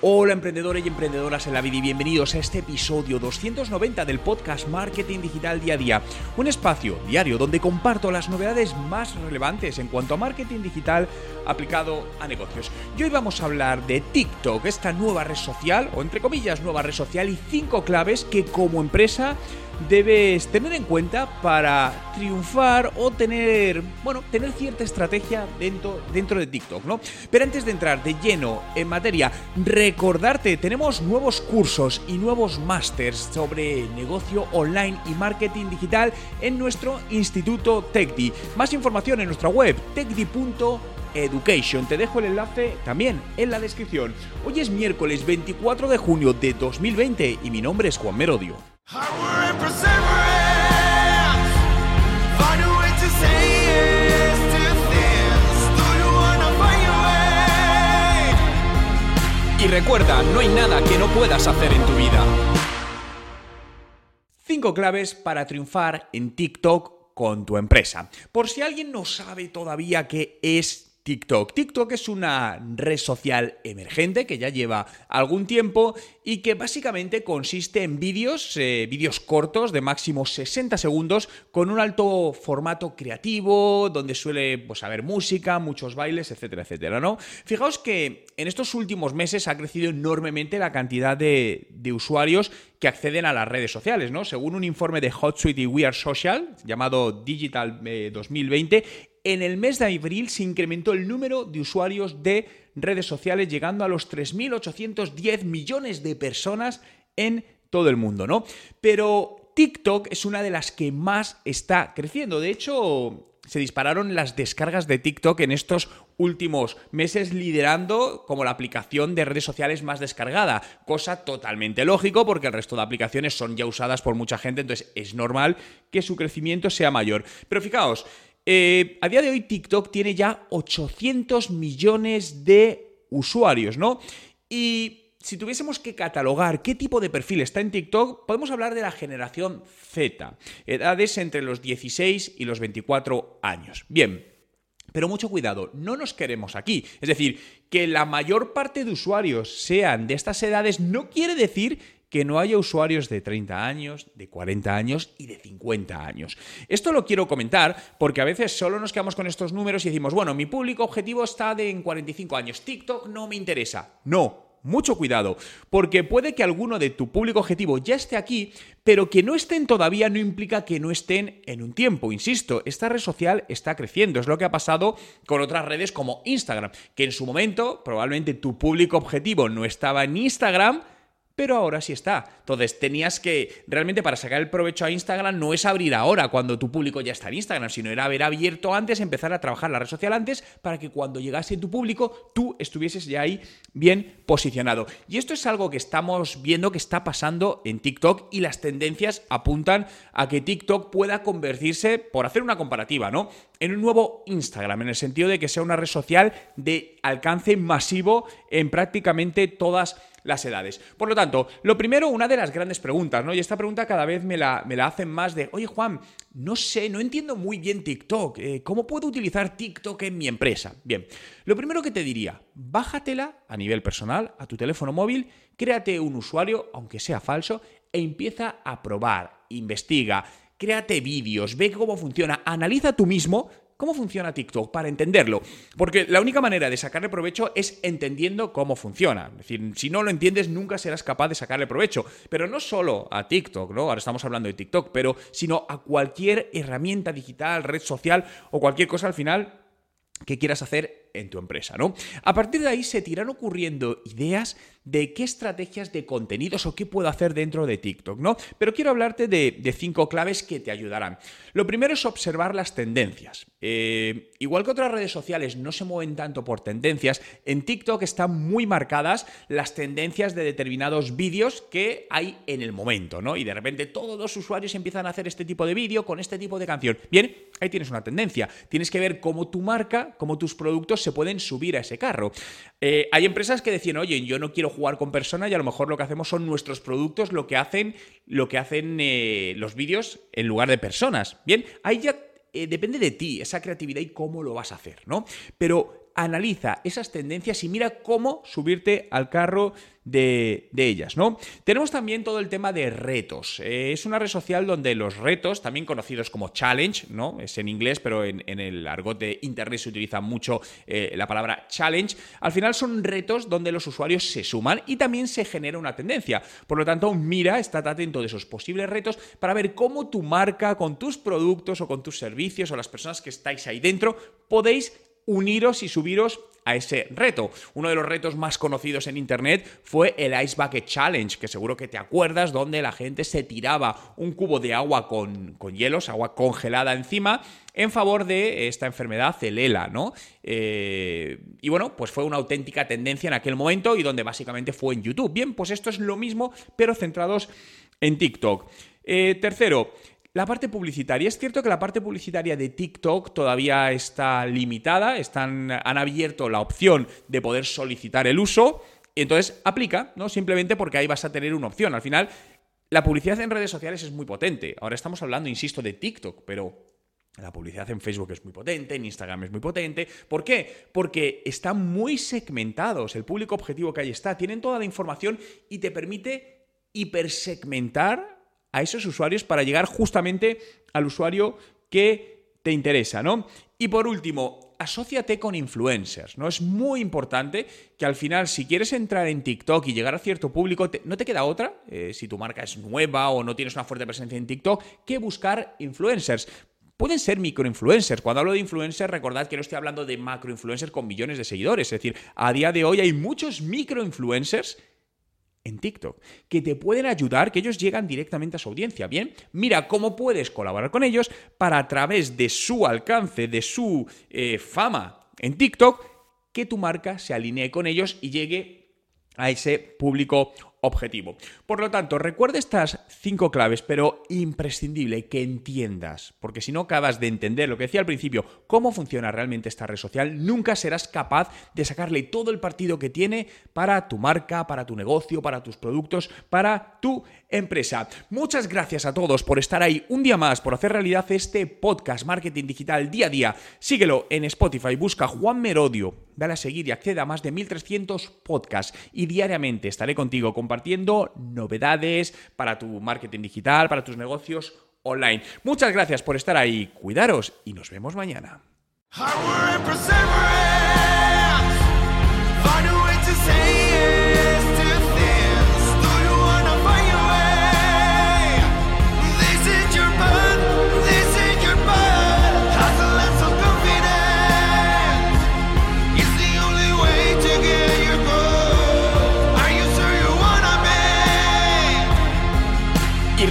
Hola emprendedores y emprendedoras en la vida y bienvenidos a este episodio 290 del podcast Marketing Digital Día a Día, un espacio diario donde comparto las novedades más relevantes en cuanto a marketing digital aplicado a negocios. Y hoy vamos a hablar de TikTok, esta nueva red social, o entre comillas nueva red social, y cinco claves que como empresa debes tener en cuenta para triunfar o tener, bueno, tener cierta estrategia dentro, dentro de TikTok, ¿no? Pero antes de entrar de lleno en materia, recordarte, tenemos nuevos cursos y nuevos másters sobre negocio online y marketing digital en nuestro Instituto TechDi. Más información en nuestra web techdi.education. Te dejo el enlace también en la descripción. Hoy es miércoles 24 de junio de 2020 y mi nombre es Juan Merodio. Recuerda, no hay nada que no puedas hacer en tu vida. Cinco claves para triunfar en TikTok con tu empresa. Por si alguien no sabe todavía qué es TikTok. TikTok es una red social emergente que ya lleva algún tiempo y que básicamente consiste en vídeos, eh, vídeos cortos de máximo 60 segundos con un alto formato creativo, donde suele pues, haber música, muchos bailes, etcétera, etcétera, ¿no? Fijaos que en estos últimos meses ha crecido enormemente la cantidad de, usuarios que acceden a las redes sociales, ¿no? Según un informe de HotSuite y We Are Social, llamado Digital 2020, eh, en el mes de abril se incrementó el número de usuarios de redes sociales llegando a los 3.810 millones de personas en todo el mundo, ¿no? Pero TikTok es una de las que más está creciendo. De hecho, se dispararon las descargas de TikTok en estos últimos meses liderando como la aplicación de redes sociales más descargada, cosa totalmente lógico porque el resto de aplicaciones son ya usadas por mucha gente, entonces es normal que su crecimiento sea mayor. Pero fijaos, eh, a día de hoy TikTok tiene ya 800 millones de usuarios, ¿no? Y si tuviésemos que catalogar qué tipo de perfil está en TikTok, podemos hablar de la generación Z, edades entre los 16 y los 24 años. Bien, pero mucho cuidado, no nos queremos aquí. Es decir, que la mayor parte de usuarios sean de estas edades no quiere decir que no haya usuarios de 30 años, de 40 años y de 50 años. Esto lo quiero comentar porque a veces solo nos quedamos con estos números y decimos, bueno, mi público objetivo está de en 45 años, TikTok no me interesa. No, mucho cuidado, porque puede que alguno de tu público objetivo ya esté aquí, pero que no estén todavía no implica que no estén en un tiempo. Insisto, esta red social está creciendo. Es lo que ha pasado con otras redes como Instagram, que en su momento probablemente tu público objetivo no estaba en Instagram, pero ahora sí está. Entonces tenías que, realmente para sacar el provecho a Instagram no es abrir ahora cuando tu público ya está en Instagram, sino era haber abierto antes, empezar a trabajar la red social antes para que cuando llegase tu público tú estuvieses ya ahí bien posicionado. Y esto es algo que estamos viendo que está pasando en TikTok y las tendencias apuntan a que TikTok pueda convertirse, por hacer una comparativa, ¿no? En un nuevo Instagram, en el sentido de que sea una red social de alcance masivo en prácticamente todas las edades. Por lo tanto, lo primero, una de las grandes preguntas, ¿no? Y esta pregunta cada vez me la, me la hacen más de, oye Juan, no sé, no entiendo muy bien TikTok. Eh, ¿Cómo puedo utilizar TikTok en mi empresa? Bien, lo primero que te diría, bájatela a nivel personal, a tu teléfono móvil, créate un usuario, aunque sea falso, e empieza a probar, investiga, créate vídeos, ve cómo funciona, analiza tú mismo ¿Cómo funciona TikTok? Para entenderlo. Porque la única manera de sacarle provecho es entendiendo cómo funciona. Es decir, si no lo entiendes, nunca serás capaz de sacarle provecho. Pero no solo a TikTok, ¿no? Ahora estamos hablando de TikTok, pero sino a cualquier herramienta digital, red social o cualquier cosa al final que quieras hacer en tu empresa, ¿no? A partir de ahí se te ocurriendo ideas de qué estrategias de contenidos o qué puedo hacer dentro de TikTok, ¿no? Pero quiero hablarte de, cinco claves que te ayudarán. Lo primero es observar las tendencias. Eh, igual que otras redes sociales no se mueven tanto por tendencias, en TikTok están muy marcadas las tendencias de determinados vídeos que hay en el momento, ¿no? Y de repente todos los usuarios empiezan a hacer este tipo de vídeo con este tipo de canción. Bien, ahí tienes una tendencia. Tienes que ver cómo tu marca, cómo tus productos se pueden subir a ese carro. Eh, hay empresas que decían, oye, yo no quiero jugar con personas y a lo mejor lo que hacemos son nuestros productos lo que hacen, lo que hacen eh, los vídeos en lugar de personas. Bien, ahí ya eh, depende de ti, esa creatividad y cómo lo vas a hacer, ¿no? Pero analiza esas tendencias y mira cómo subirte al carro de, ellas, ¿no? Tenemos también todo el tema de retos. Eh, es una red social donde los retos, también conocidos como challenge, ¿no? Es en inglés, pero en, el argot de internet se utiliza mucho eh, la palabra challenge. Al final son retos donde los usuarios se suman y también se genera una tendencia. Por lo tanto, mira, estate atento de esos posibles retos para ver cómo tu marca, con tus productos o con tus servicios o las personas que estáis ahí dentro, podéis uniros y subiros a ese reto. Uno de los retos más conocidos en Internet fue el Ice Bucket Challenge, que seguro que te acuerdas, donde la gente se tiraba un cubo de agua con, hielos, agua congelada encima, en favor de esta enfermedad, celela, ¿no? Eh, y bueno, pues fue una auténtica tendencia en aquel momento y donde básicamente fue en YouTube. Bien, pues esto es lo mismo, pero centrados en TikTok. Eh, tercero, la parte publicitaria. Es cierto que la parte publicitaria de TikTok todavía está limitada, están, han abierto la opción de poder solicitar el uso, y entonces aplica, ¿no? Simplemente porque ahí vas a tener una opción. Al final, la publicidad en redes sociales es muy potente. Ahora estamos hablando, insisto, de TikTok, pero la publicidad en Facebook es muy potente, en Instagram es muy potente. ¿Por qué? Porque están muy segmentados. El público objetivo que ahí está, tienen toda la información y te permite hipersegmentar a esos usuarios para llegar justamente al usuario que te interesa, ¿no? Y por último, asóciate con influencers, ¿no? Es muy importante que al final, si quieres entrar en TikTok y llegar a cierto público, no te queda otra, eh, si tu marca es nueva o no tienes una fuerte presencia en TikTok, que buscar influencers. Pueden ser microinfluencers. Cuando hablo de influencers, recordad que no estoy hablando de macroinfluencers con millones de seguidores. Es decir, a día de hoy hay muchos microinfluencers en TikTok, que te pueden ayudar, que ellos llegan directamente a su audiencia. Bien, mira cómo puedes colaborar con ellos para a través de su alcance, de su eh, fama en TikTok, que tu marca se alinee con ellos y llegue a ese público objetivo. Por lo tanto, recuerda estas cinco claves, pero imprescindible que entiendas, porque si no acabas de entender lo que decía al principio, cómo funciona realmente esta red social, nunca serás capaz de sacarle todo el partido que tiene para tu marca, para tu negocio, para tus productos, para tu empresa. Muchas gracias a todos por estar ahí un día más, por hacer realidad este podcast Marketing Digital día a día. Síguelo en Spotify, busca Juan Merodio, dale a seguir y accede a más de 1300 podcasts y diariamente estaré contigo compartiendo novedades para tu marketing digital, para tus negocios online. Muchas gracias por estar ahí, cuidaros y nos vemos mañana.